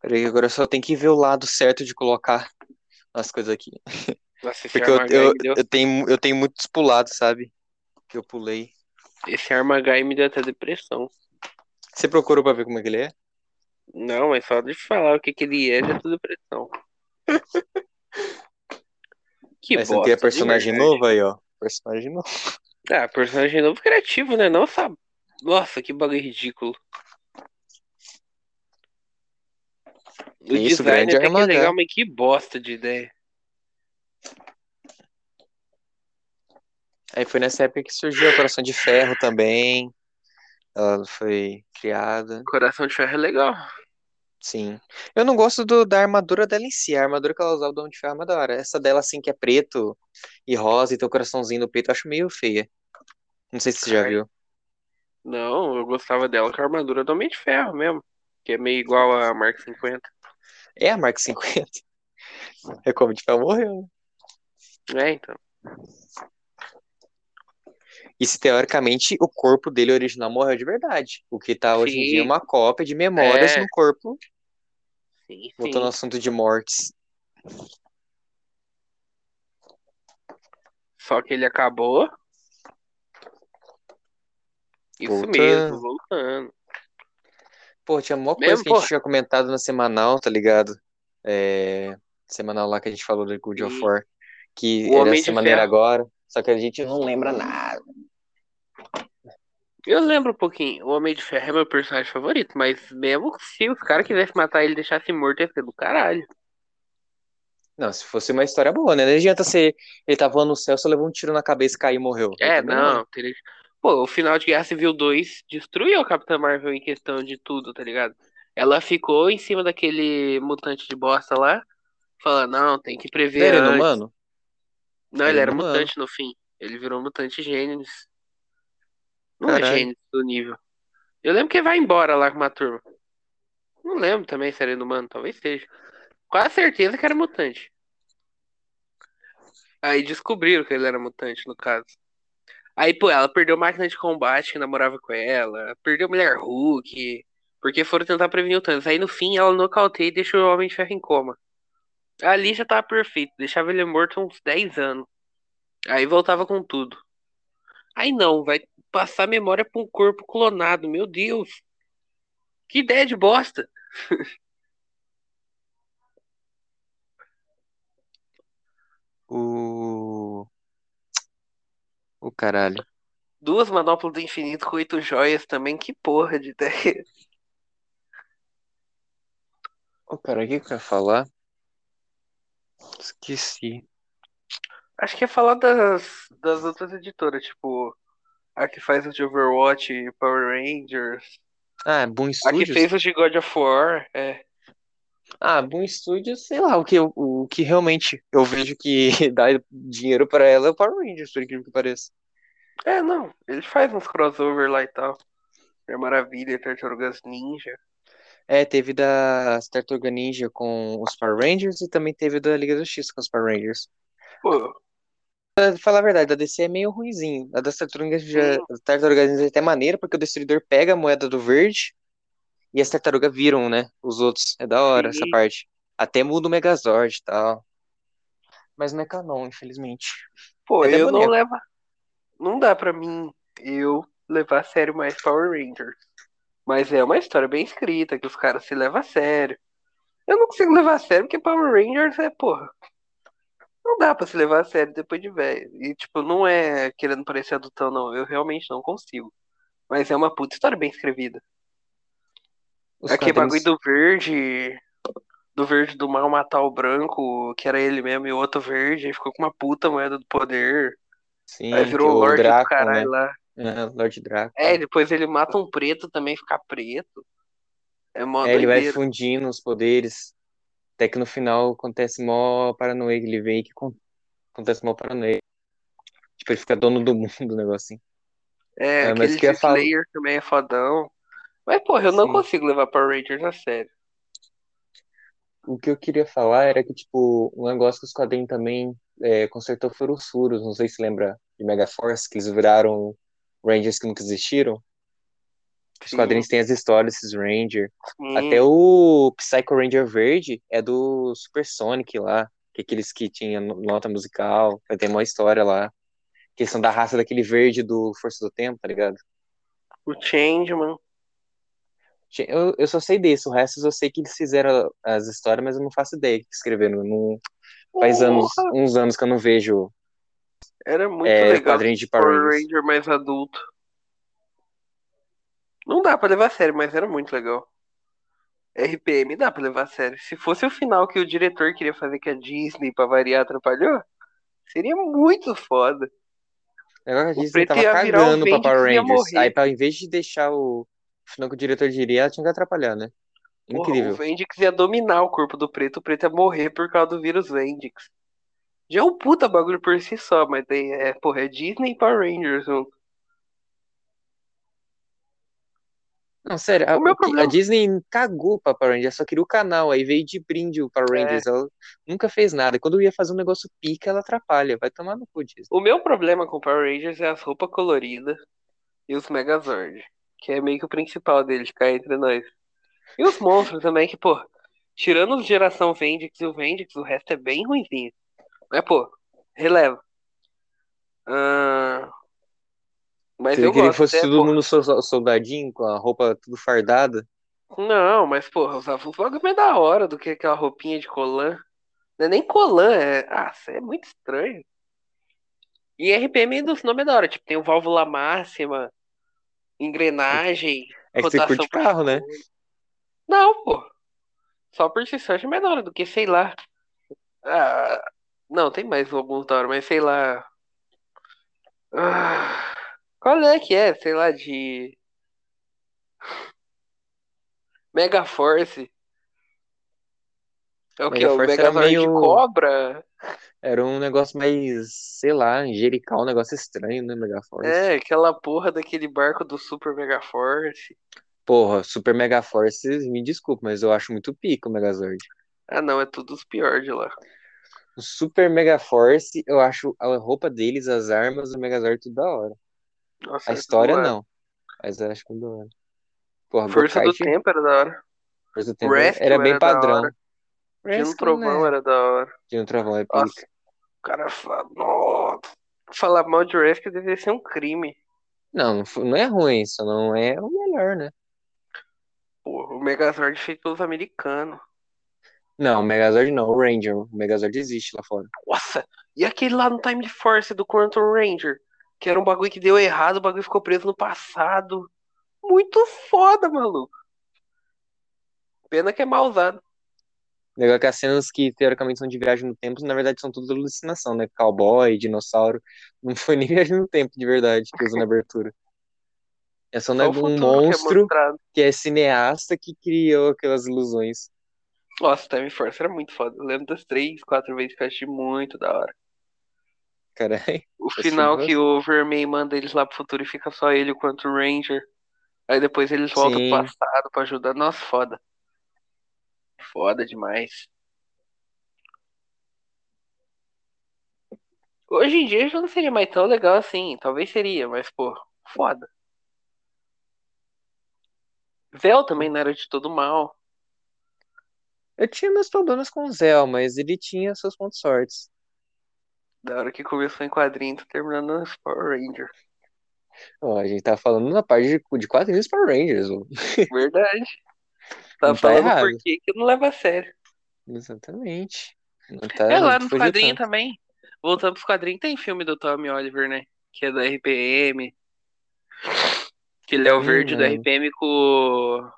Peraí, agora eu só tenho que ver o lado certo de colocar as coisas aqui. Nossa, Porque eu, eu, deu. eu, tenho, eu tenho muitos pulados, sabe? Que eu pulei. Esse Armagai me deu até depressão. Você procurou pra ver como é que ele é? Não, mas só de falar o que, que ele é, já tô depressão. Que a bosta, de personagem novo aí, ó. Personagem novo. Ah, personagem novo criativo, né? Sabe. Nossa, que bagulho ridículo. O Isso, design grande até que é legal, mas que bosta de ideia. Aí foi nessa época que surgiu a Coração de Ferro também. Ela foi criada. Coração de Ferro é legal. Sim. Eu não gosto do, da armadura dela em si. A armadura que ela usava do Homem de Ferro é uma da hora. Essa dela, assim, que é preto e rosa e tem o coraçãozinho no peito, eu acho meio feia. Não sei se você já Ai, viu. Não, eu gostava dela com a armadura do Homem de Ferro mesmo. Que é meio igual a Mark 50. É a Mark 50. É como de Ferro morreu. né? É, então. E se teoricamente o corpo dele original morreu de verdade. O que tá hoje em dia é uma cópia de memórias é. no corpo. Sim, Voltando ao assunto de mortes. Só que ele acabou. Isso Voltando. mesmo, voltando. Pô, tinha uma coisa Mesmo, que a gente pô? tinha comentado na semanal, tá ligado? É, Semanal lá que a gente falou do God of. War. Que O era maneira Ferro. agora. Só que a gente não lembra nada. Eu lembro um pouquinho. O Homem de Ferro é meu personagem favorito, mas mesmo se os caras quisessem matar ele e deixassem morto, ia ser do caralho. Não, se fosse uma história boa, né? Não adianta ser. Ele tava voando no céu, só levou um tiro na cabeça e caiu e morreu. É, também não. não. Teria... Pô, o final de Guerra Civil 2 destruiu a Capitã Marvel em questão de tudo, tá ligado? Ela ficou em cima daquele mutante de bosta lá, falando, não, tem que prever era antes. inumano? Não, Era ele era mutante no fim. Ele virou mutante Gênesis. Não é Caralho. Gênesis do nível. Eu lembro que ele vai embora lá com uma turma. Não lembro também se era inumano, talvez seja. Quase certeza que era mutante. Aí descobriram que ele era mutante, no caso. Aí, pô, ela perdeu máquina de combate que namorava com ela, perdeu mulher Hulk, porque foram tentar prevenir o Thanos. Aí no fim ela nocauteia e deixou o Homem de Ferro em coma. Ali já tava perfeito, deixava ele morto uns 10 anos. Aí voltava com tudo. Aí não, vai passar memória pra um corpo clonado, meu Deus. Que ideia de bosta. O. O caralho. Duas manoplas do infinito com oito joias também, que porra de ideia. Ô, cara, o que que eu ia falar? Esqueci. Acho que é falar das, das outras editoras, tipo, a que faz os de Overwatch e Power Rangers, Ah, Boom a que Studios? fez os de God of War, é. Ah, Boom Studios, sei lá, o que, eu- o que realmente eu vejo que dá dinheiro pra ela é o Power Rangers, por incrível que pareça. É, não, ele faz uns crossover lá e tal. É Maravilha, Tartarugas Ninja. É, teve da Tartaruga Ninja com os Power Rangers e também teve da Liga da Justiça com os Power Rangers. Pô, Pra falar a verdade, a DC é meio ruinzinho. A das Tartarugas já, sim, a Tartaruga Ninja é até maneira, porque o Destruidor pega a moeda do verde e as tartarugas viram, né? Os outros. É da hora essa sim. parte. Até muda o Megazord e tal. Mas não é canon, infelizmente. Pô, É eu não levo. Não dá pra mim eu levar a sério mais Power Rangers. Mas é uma história bem escrita, que os caras se levam a sério. Eu não consigo levar a sério porque Power Rangers é, porra. Não dá pra se levar a sério depois de velho. E, tipo, não é querendo parecer adultão, não. Eu realmente não consigo. Mas é uma puta história bem escrevida. Os Aquele quadrinhos. bagulho do verde. Do verde do mal matar o branco, que era ele mesmo, e o outro verde, aí ficou com uma puta moeda do poder. Sim, Aí virou o Lorde do Draco, caralho né? lá. É, Lord Draco. É, e depois ele mata um preto também, fica preto. É mó É, ele vai fundindo os poderes. Até que no final acontece mó paranoia que ele vê que con- acontece mó paranoia. Tipo, ele fica dono do mundo, o negocinho. É, É, mas que ia falar. Slayer também é fodão. Mas, porra, eu não Sim. consigo levar Power Rangers a sério. O que eu queria falar era que, tipo, um negócio que os quadrinhos também é, consertou foram os furos. Não sei se lembra de Megaforce, que eles viraram Rangers que nunca existiram. Os Sim, quadrinhos têm as histórias desses Rangers. Até sim. o Psycho Ranger Verde é do Super Sonic lá, que é aqueles que tinha no- nota musical, tem uma história lá. Que são da raça daquele verde do Força do Tempo, tá ligado? O Changeman. Eu, eu só sei desse, o resto eu sei que eles fizeram as histórias, mas eu não faço ideia que escreveram. Não, faz anos, uns anos que eu não vejo Era muito é, legal quadrinhos de Power Rangers. Ranger mais adulto. Não dá pra levar a sério, mas era muito legal. RPM dá pra levar a sério. Se fosse o final que o diretor queria fazer que a Disney, pra variar, atrapalhou, seria muito foda. Agora a Disney tava cagando pra Power Rangers. Aí, pra, em vez de deixar o final que o diretor diria, ela tinha que atrapalhar, né? Porra, o Incrível. Vendix ia dominar o corpo do preto, o preto ia morrer por causa do vírus Vendix. Já é um puta bagulho por si só, mas daí é, porra, é Disney e Power Rangers. junto. Não, sério, a, O meu o que- a problema. Disney cagou pra Power Rangers, só queria o canal, aí veio de brinde o Power É, Rangers, ela nunca fez nada. Quando ia fazer um negócio pica, ela atrapalha, vai tomar no cu, Disney. o meu problema com Power Rangers é as roupas coloridas e os Megazord, que é meio que o principal deles, cá entre nós. E os monstros também, que, pô, tirando os geração Vendix e o Vendix, o resto é bem ruimzinho. Mas, pô, releva. Ah, mas Você eu queria que gosto, fosse né, todo pô. mundo so- so- soldadinho, com a roupa tudo fardada? Não, mas porra, usava uns bagulho mais da hora do que aquela roupinha de colã. Não é nem colã, é. Ah, isso é muito estranho. E RPM dos nomes é da hora, tipo, tem o válvula máxima, engrenagem, É que você curte carro, né? Não, pô. Só por si só é mais da hora do que, sei lá. Ah, não, tem mais alguns da hora, mas sei lá. Ah, qual é que é? Sei lá, de. Mega Force. É o que? O Megaforce era Megazord de meio- cobra? Era um negócio mais, sei lá, angelical, um negócio estranho, né, Megaforce? É, aquela porra daquele barco do Super Mega Force. Porra, Super Megaforce, me desculpa, mas eu acho muito pica o Megazord. Ah, não, é tudo os piores de lá. O Super Megaforce, eu acho a roupa deles, as armas, o Megazord tudo da hora. Nossa, A é história não, mas eu acho muito da hora. Porra, Força do Gokaiger, Tempo era da hora. Força do Tempo Rescue era bem era padrão. Dino Rescue, Trovão né? era da hora. Dino Trovão é pica. o cara fala. Nossa, falar mal de Rescue deve ser um crime. Não, não não é ruim, só não é o melhor, né? Porra, o Megazord feito pelos americanos. Não, o Megazord não, o Ranger. O Megazord existe lá fora. Nossa, e aquele lá no Time Force do Quantum Ranger? Que era um bagulho que deu errado, o bagulho ficou preso no passado. Muito foda, maluco. Pena que é mal usado. Legal que as cenas que teoricamente são de viagem no tempo, na verdade são tudo alucinação, né? Cowboy, dinossauro. Não foi nem viagem no tempo de verdade que usa na abertura. É só o um futuro que é monstro que é cineasta que criou aquelas ilusões. Nossa, Time Force era muito foda. Eu lembro das três, quatro vezes que eu achei muito da hora. Caralho. O Assisti final que o Vermeil manda eles lá pro futuro e fica só ele quanto o Ranger. Aí depois eles voltam Sim. pro passado pra ajudar. Nossa, foda. Foda demais. Hoje em dia já não seria mais tão legal assim. Talvez seria, mas, pô, foda. Vel também não era de todo mal. Eu tinha meus problemas com o Zell, mas ele tinha seus pontos fortes. Da hora que começou em quadrinho, tá terminando nos Power Ranger. Ó, a gente tá falando na parte de, de quadrinhos Power Rangers. ó. Verdade. Tá Não tá falando errado. por que que não leva a sério. Exatamente. Não tá, É, lá fugiu quadrinhos tanto. também. Voltando pros quadrinhos, tem filme do Tommy Oliver, né? Que é da RPM. Que ele é o Hum, verde da mano. RPM com o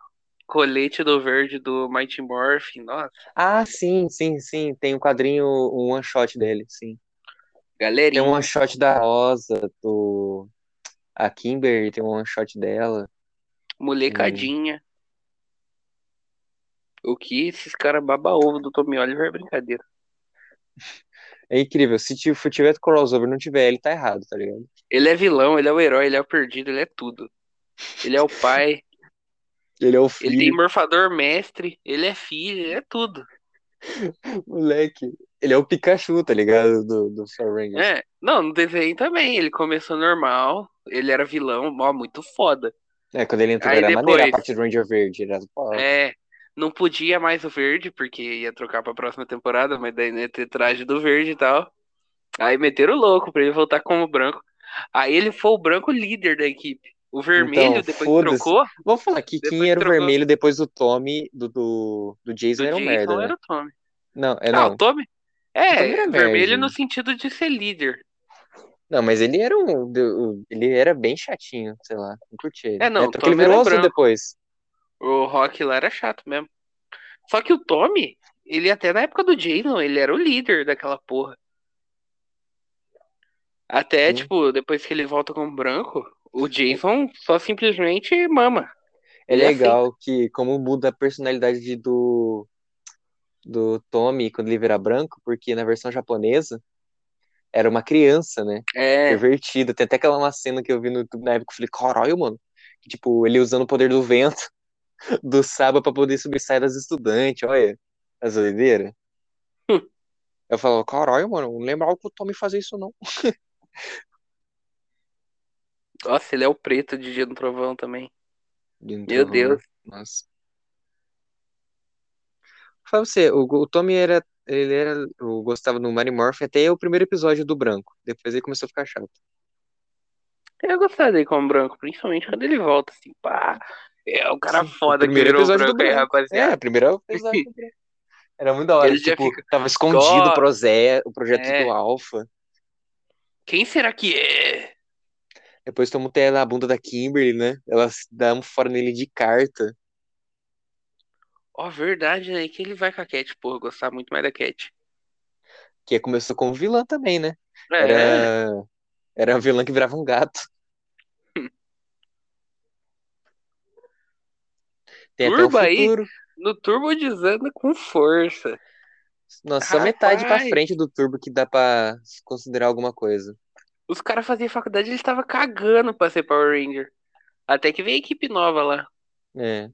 colete do verde do Mighty Morphin. Nossa, Ah, sim, sim, sim. Tem um quadrinho, um one shot dele, sim. Tem galerinha. um one shot da Rosa, do. A Kimber tem um one shot dela. Molecadinha. O que esses caras baba-ovo do Tommy Oliver é brincadeira. É incrível. Se ti- se tiver crossover e não tiver ele, tá errado, tá ligado? Ele é vilão, ele é o herói, ele é o perdido, ele é tudo. Ele é o pai, Ele é o ele tem filho, morfador mestre, ele é filho, ele é tudo. moleque. Ele é o Pikachu, tá ligado? Do, do Power Rangers. É, não, no desenho também, ele começou normal, ele era vilão, ó, muito foda. É, quando ele entrou Aí era maneiro a depois- parte do Ranger Verde. Era. É, não podia mais o verde, porque ia trocar pra próxima temporada, mas daí não ia ter traje do verde e tal. Aí meteram o louco pra ele voltar como branco. Aí ele foi o branco líder da equipe. O vermelho, Então, depois trocou, Vamos falar aqui, Depois quem era o vermelho depois do Tommy, do, do, do Jason do era Jason merda, né? era o Tommy. Não, é Ah, não. o Tommy? O É, era vermelho no sentido de ser líder. Não, mas ele era um. Ele era bem chatinho, sei lá. Não curti ele. É, não, o tanto que ele virou branco. depois. O Rock lá era chato mesmo. Só que o Tommy, ele até na época do Jason, ele era o líder daquela porra. Até, Sim. tipo, depois que ele volta como branco, o Jason só simplesmente mama. É legal que, como muda a personalidade de- do, do Tommy quando ele vira branco, porque na versão japonesa era uma criança, né? É, Pervertida. Tem até aquela uma cena que eu vi no YouTube na época, eu falei, caralho, mano. Que, tipo, ele usando o poder do vento do Saba pra poder sobressair das estudantes, olha. As doideiras. Hum. Eu falo, caralho, mano, não lembrava que o Tommy fazia isso, não. nossa, ele é o preto de Dia do Trovão também. Um Meu trovão. Deus. Nossa. Fala pra você, o, o Tommy era. Ele era. Eu gostava do Mary Morphin até o primeiro episódio do Branco. Depois ele começou a ficar chato. Eu gostava dele como branco, principalmente quando ele volta, assim, pá. É o cara foda o que primeiro virou episódio do branco aí, branco. É, rapaziada. o primeiro episódio do branco. Era muito da hora. Ele Tipo, fica, tava escondido "Ó, o, proze- o projeto é. do Alpha. Quem será que é? Depois toma pé na bunda da Kimberly, né? Ela dá um fora nele de carta. Ó, verdade, né? Que ele vai com a Cat, porra, eu gostava muito mais da Cat. Que começou como vilã também, né? É, Era, era a vilã que virava um gato. Tem Turbo aí? no Turbo desanda com força. Nossa, só metade pra frente do turbo que dá pra considerar alguma coisa. Os caras faziam faculdade e eles estavam cagando pra ser Power Ranger. Até que veio a equipe nova lá. É.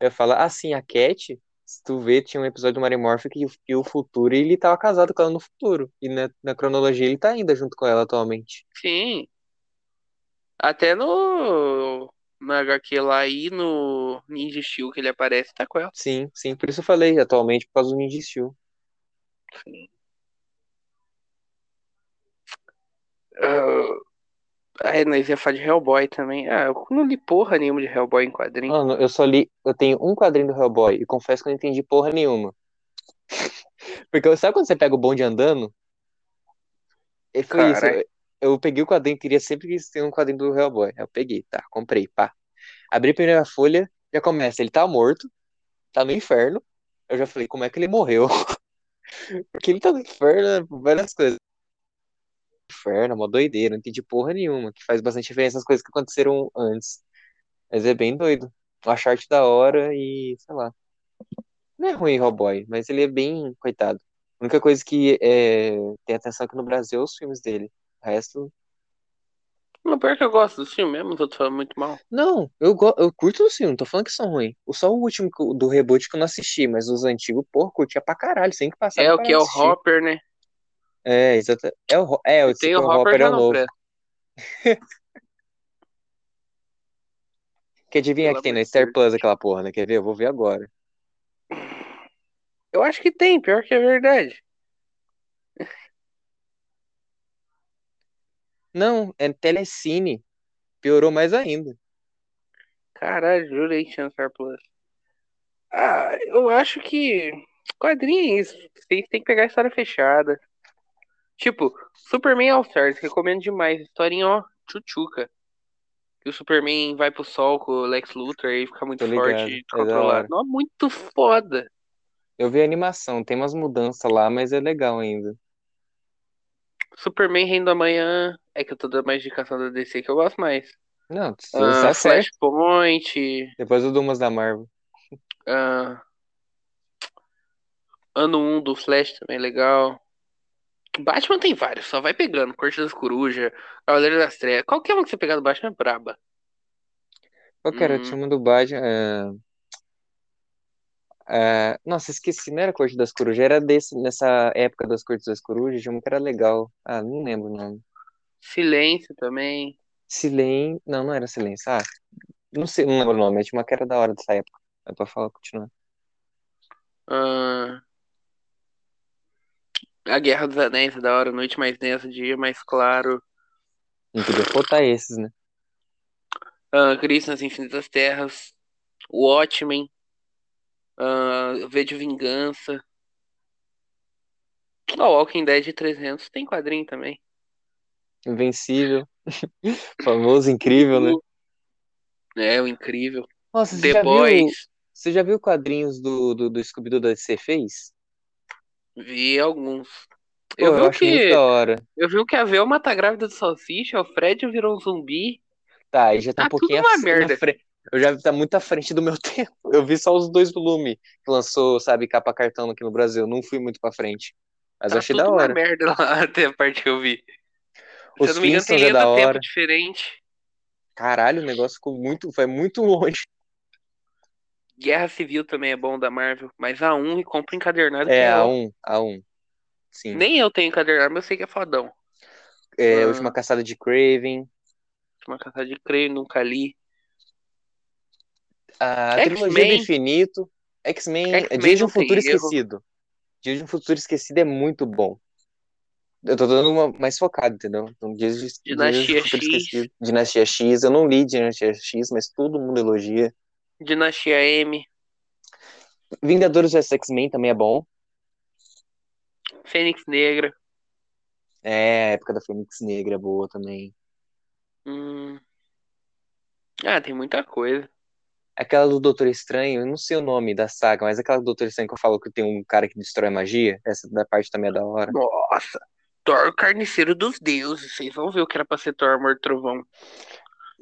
Eu falar, assim, a Cat, se tu vê, tinha um episódio do Mary Morph que, que o futuro ele tava casado com ela no futuro. E na, na cronologia ele tá ainda junto com ela atualmente. Sim. Até no. Na HQ lá e no Ninja Steel que ele aparece, tá com ela. Sim, sim, por isso eu falei atualmente, por causa do Ninja Steel. Ah, Aí nós ia falar de Hellboy também. Ah, eu não li porra nenhuma de Hellboy em quadrinho. Mano, eu só li, eu tenho um quadrinho do Hellboy e confesso que eu não entendi porra nenhuma. Porque sabe quando você pega o bonde andando? E foi isso. Eu, eu peguei o quadrinho, queria sempre que ter um quadrinho do Hellboy. Eu peguei, tá, comprei, pá. Abri a primeira folha, já começa, ele tá morto, tá no inferno. Eu já falei, como é que ele morreu? Porque ele tá no inferno, né, várias coisas. Inferno, uma doideira, não entendi porra nenhuma, que faz bastante diferença nas coisas que aconteceram antes. Mas é bem doido. Eu acho a arte da hora e, sei lá. Não é ruim Hellboy, mas ele é bem coitado. A única coisa que é, tem atenção aqui no Brasil é os filmes dele. O resto. Não, pior que eu gosto do filme mesmo, tô falando muito mal. Não, eu, go- eu curto os filmes, não tô falando que são ruins. O- Só o último do reboot que eu não assisti, mas os antigos, porra, curtia pra caralho, sem que passar É o que é o Hopper, né? É, exato. É o, é, o, Tem o o Hopper Hopper é o novo. presta. Que adivinha Pelo que tem na Star. Plus aquela porra, né? Quer ver? Eu vou ver agora. Eu acho que tem, pior que é verdade. Não, é Telecine. Piorou mais ainda. Caralho, jurei que tinha Star Plus. Ah, eu acho que quadrinho é isso. Vocês têm que pegar a história fechada. Tipo, Superman All Stars, recomendo demais. Historinha, ó, tchutchuca. Que o Superman vai pro sol com o Lex Luthor e fica muito Tô forte ligado, e é controlado. hora. Não, muito foda. Eu vi a animação, tem umas mudanças lá, mas é legal ainda. Superman Reino da Manhã. É que eu tô dando mais indicação da DC que eu gosto mais. Não, você Ah, tá certo. Flashpoint. Depois eu dou umas da Marvel. ah, ano 1 do Flash também é legal. Batman tem vários, só vai pegando. Corte das Corujas, Cavaleiro das Trevas. Qualquer um que você pegar do Batman é braba. Qual que era? Hum. Tinha uma do Batman. é, é, Nossa, esqueci, não era Corte das Corujas, era desse, nessa época das Cortes das Corujas, tinha uma que era legal. Ah, não lembro o nome. Silêncio também. Silêncio. Não, não era Silêncio. Ah, não sei, não lembro o nome, mas tinha uma que era da hora dessa época. É pra falar, continuar. Ah, a Guerra dos Anéis é da hora, noite mais densa, dia mais claro. Não podia faltar esses, né? Ah, Cristo nas Infinitas Terras. Watchmen. Ah, V de Vingança. Ó, Walking Dead 300 tem quadrinho também. Invencível. Famoso, incrível, né? É, o incrível. Nossa, você The já viu, Boys. você já viu quadrinhos do, do, do Scooby-Doo da DC fez? Vi alguns. Pô, Eu vi eu que. da hora. Eu vi que a Velma tá grávida do Salsicha, o Fred virou um zumbi. Tá, aí já tá Tá um pouquinho tudo uma merda. frente. Eu já tá muito à frente do meu tempo. Eu vi só os dois volumes que lançou, sabe, capa cartão aqui no Brasil. Não fui muito pra frente. Mas eu Tá achei tudo da uma hora. merda lá, até a parte que eu vi. Se Os eu não me engano, tem é da hora. diferente. Caralho, o negócio ficou muito, foi muito longe. Guerra Civil também é bom da Marvel, mas a 1 e compra encadernado É, é a ó. 1, a 1. Sim. Nem eu tenho encadernado, mas eu sei que é fodão. É, Ah. última caçada de Craven. Uma caçada de creio, nunca li. A trilogia do infinito. X-Men. Dias de um Futuro erro. Esquecido. Dias de um Futuro Esquecido é muito bom. Eu tô dando uma mais focada, entendeu? Então, dias de, Dinastia dias do Futuro X. Esquecido. Dinastia X, eu não li Dinastia X, mas todo mundo elogia. Dinastia M. Vingadores vs X-Men também é bom. Fênix Negra. É, a época da Fênix Negra é boa também. Hum. Ah, tem muita coisa. Aquela do Doutor Estranho, eu não sei o nome da saga, mas aquela do Doutor Estranho que eu falo que tem um cara que destrói magia, essa da parte também é da hora. Nossa. Thor, carniceiro dos deuses. Vocês vão ver o que era pra ser Thor, Amor Trovão.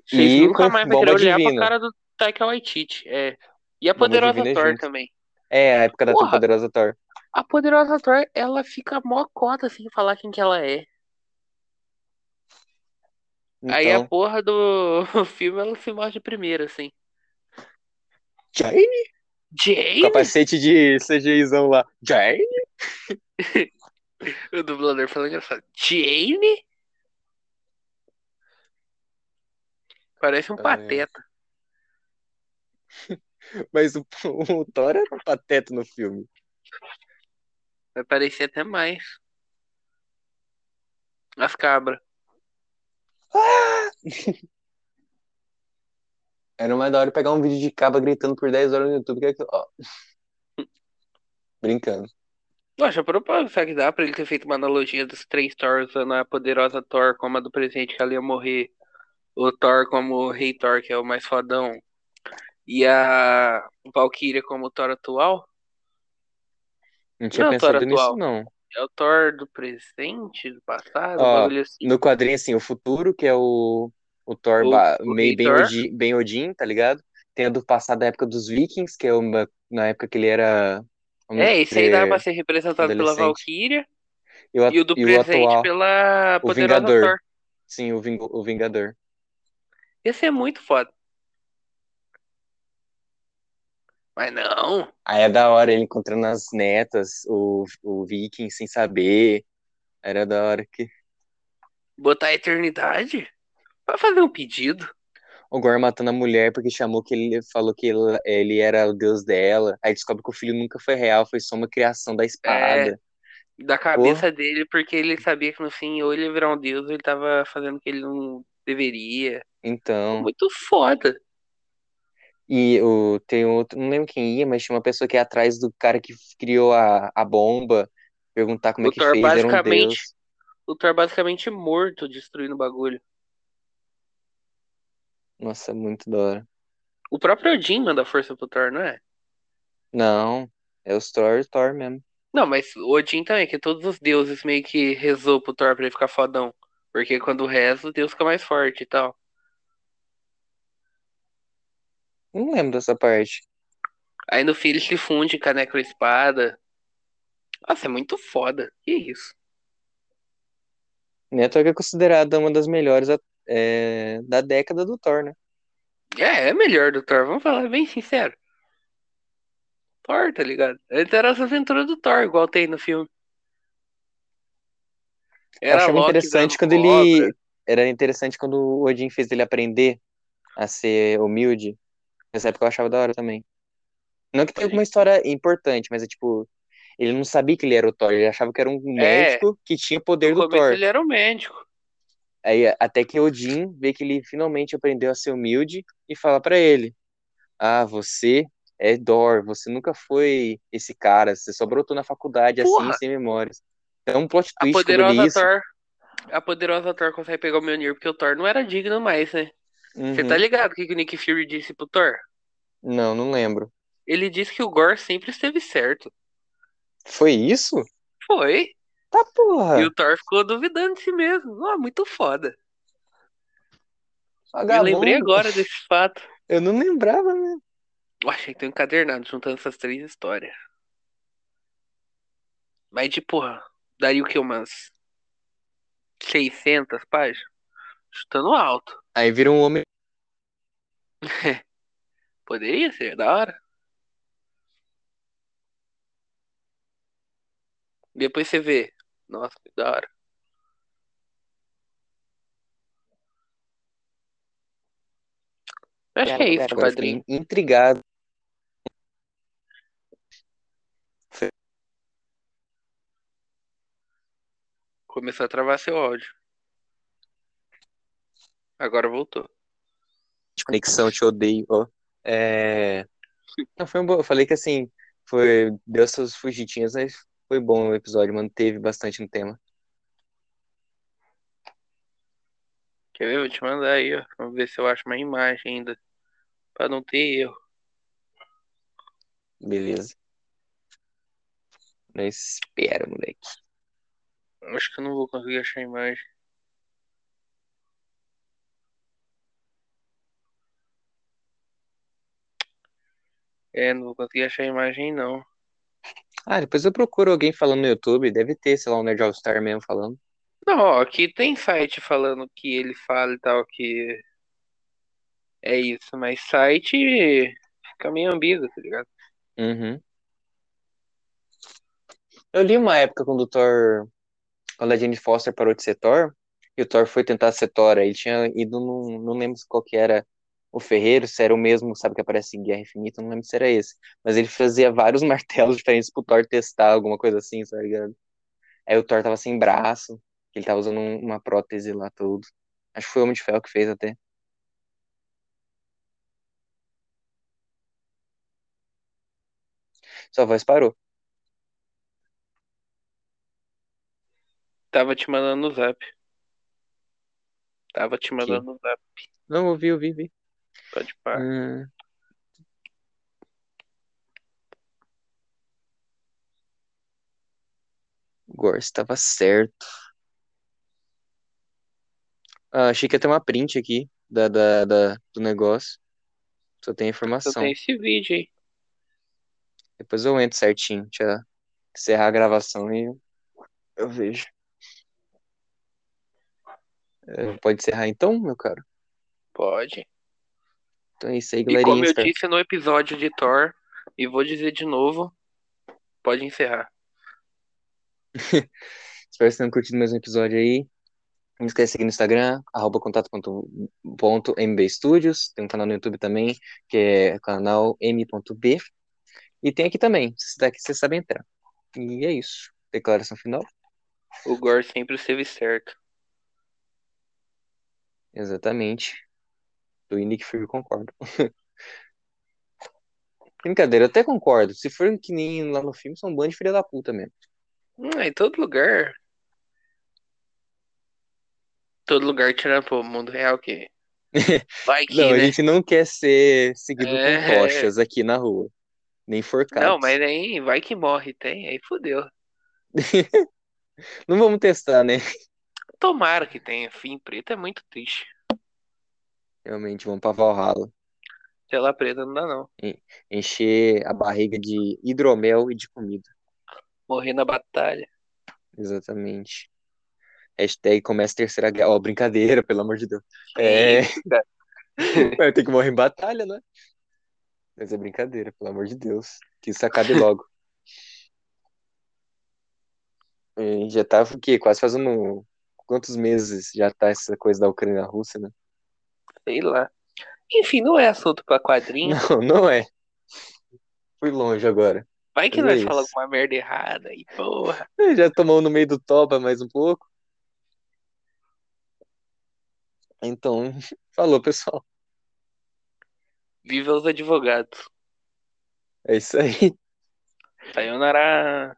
Vocês E nunca mais vão querer olhar divina. pra cara do Taika Waititi. É. E a poderosa Thor junto. também. É, a época da Porra. Poderosa Thor. A poderosa Thor, ela fica mó cota sem falar quem que ela é. Aí a Então, porra do filme ela se mostra de primeira, assim. Jane? Jane? Capacete de CGIzão lá. Jane? O dublador falando engraçado. Jane? Parece um Ah, é. pateta. Mas o, o Thor era um pateta no filme. Vai parecer até mais. As cabras. Era mais da hora pegar um vídeo de caba gritando por 10 horas no YouTube. Que é que... ó. Brincando. Poxa, a propósito, será que dá pra ele ter feito uma analogia dos três Thors usando a poderosa Thor como a do presente que ela ia morrer? O Thor como o Rei Thor, que é o mais fodão. E a Valkyria como o Thor atual? Não tinha Não, pensado Thor nisso, atual. não. É o Thor do presente, do passado, Ó, assim. No quadrinho, assim, o futuro, que é o, o Thor O- o meio bem. Odin, bem Odin, tá ligado? Tem a do passado da época dos Vikings, que é uma, na época que ele era. É, esse aí dá pra ser representado pela. Valkyria E o, e o do e o presente atual, pela o poderosa Vingador. Thor. Sim, o, Ving- o Vingador. Esse é muito foda. Mas não. Aí é da hora ele encontrando as netas, o, o Viking sem saber. Era da hora que. Botar a eternidade? Pra fazer um pedido. O Gore matando a mulher porque chamou que ele falou que ele, ele era o deus dela. Aí descobre que o filho nunca foi real, foi só uma criação da espada. Da cabeça dele, porque ele sabia que no fim, ou ele ia virar um deus, ou ele tava fazendo o que ele não deveria. Então. Muito foda. E o, tem outro, não lembro quem ia, mas tinha uma pessoa que ia atrás do cara que criou a, a bomba, perguntar como O é que Thor fez, era um basicamente- deus. O Thor basicamente morto, destruindo o bagulho. Nossa, muito da hora. O próprio Odin manda força pro Thor, não é? Não, é os Thor, Thor mesmo. Não, mas o Odin também, que todos os deuses meio que rezou pro Thor pra ele ficar fodão. Porque quando reza, o deus fica mais forte e tal. Não lembro dessa parte. Aí no fim ele se funde com a necroespada. Nossa, é muito foda. Que isso? Neto é considerada uma das melhores é, da década do Thor, né? É, é melhor do Thor, vamos falar bem sincero. Thor, tá ligado? Antes era as aventuras do Thor, igual tem no filme. Eu Era achava Loki interessante quando ele. Era interessante quando o Odin fez ele aprender a ser humilde. Nessa época eu achava da hora também. Não que tenha alguma história importante, mas é tipo. Ele não sabia que ele era o Thor, ele achava que era um médico que tinha o poder do Thor. ele era o médico. Aí até que Odin vê que ele finalmente aprendeu a ser humilde e fala pra ele: Ah, você é Thor, você nunca foi esse cara, você só brotou na faculdade Porra! assim, sem memórias. Então, um plot A twist li poderosa. Thor. A poderosa Thor consegue pegar o Mjolnir porque o Thor não era digno mais, né? Você Uhum. tá ligado o que que o Nick Fury disse pro Thor? Não, não lembro. Ele disse que o Gore sempre esteve certo. Foi isso? Foi. Tá porra. E o Thor ficou duvidando de si mesmo. Ah, muito foda. Eu Vagabundo. lembrei agora desse fato. Eu não lembrava, né? Eu achei que tem um encadernado juntando essas três histórias. Mas de porra, daria o que? Umas 600 páginas? Chutando alto. Aí vira um homem. Poderia ser, da hora. Depois você vê. Nossa, que da hora. Acho que é isso, quadrinho. intrigado. Começou a travar seu áudio. Agora voltou. De conexão, te odeio, ó. É... Não, foi um bom. Eu falei que assim, foi. Deu essas fugitinhas, mas foi bom o episódio, manteve bastante no tema. Quer ver? Vou te mandar aí, ó. Vamos ver se eu acho uma imagem ainda. Pra não ter erro. Beleza. Não espera, moleque. Acho que eu não vou conseguir achar a imagem. É, não vou conseguir achar a imagem não. Ah, depois eu procuro alguém falando no YouTube. Deve ter, sei lá, um Nerd All Star mesmo falando. Não, ó, aqui tem site falando que ele fala e tal, que é isso, mas site fica meio ambíguo, tá ligado? Uhum. Eu li uma época quando o Thor. Quando a Jane Foster parou de ser Thor, e o Thor foi tentar ser Thor. Ele tinha ido num. Não lembro qual que era o Ferreiro, se era o mesmo, sabe, que aparece em Guerra Infinita, não lembro se era esse. Mas ele fazia vários martelos diferentes pro Thor testar alguma coisa assim, tá ligado? Aí o Thor tava sem braço, ele tava usando um- uma prótese lá tudo. Acho que foi o Homem de Ferro que fez até. Sua voz parou. Tava te mandando no zap. Tava te mandando no zap. Não, ouvi, ouvi, ouvi. Pode parar. Hum. Gorse estava certo. Ah, achei que ia ter uma print aqui da, da, da- do negócio. Só tem Só informação. tem esse vídeo aí. Depois eu entro certinho. Deixa eu encerrar a gravação e eu, eu vejo. É, pode encerrar então, meu caro? Pode. Então é isso aí, E como galerinha. eu Espero, disse no episódio de Thor, e vou dizer de novo, pode encerrar. espero que vocês tenham curtido mais um episódio aí. Não esquece de seguir no Instagram, arroba contato ponto, ponto mbstudios. Tem um canal no YouTube também, que é canal m.b. E tem aqui também, se você tá aqui, você sabe entrar. E é isso. Declaração final? O Gore sempre esteve certo. Exatamente. Do Nick Fury concordo. Brincadeira, até concordo. Se for que nem lá no filme, são um bando de filha da puta mesmo. Hum, em todo lugar. Todo lugar tirando pro mundo real que. Vai que, Não, a né? gente não quer ser seguido com É. tochas aqui na rua. Nem forcados. Não, mas aí vai que morre, tem, aí fodeu. Não vamos testar, né? Tomara que tenha. Fim preto é muito triste. Realmente, vamos pra Valhalla. Tela preta não dá não. Encher a barriga de hidromel e de comida. Morrer na batalha. Exatamente. Hashtag começa a terceira guerra. Ó, brincadeira, pelo amor de Deus. É. Vai ter que morrer em batalha, né? Mas é brincadeira, pelo amor de Deus. Que isso acabe logo. E já tá o quê? Quase fazendo quantos meses já tá essa coisa da Ucrânia e Rússia, né? Sei lá. Enfim, não é assunto pra quadrinho. Não, não é. Fui longe agora. Vai que Mas é nós falamos alguma merda errada e porra. Já tomou no meio do toba mais um pouco. Então, falou, pessoal. Viva os advogados. É isso aí. Sayonara.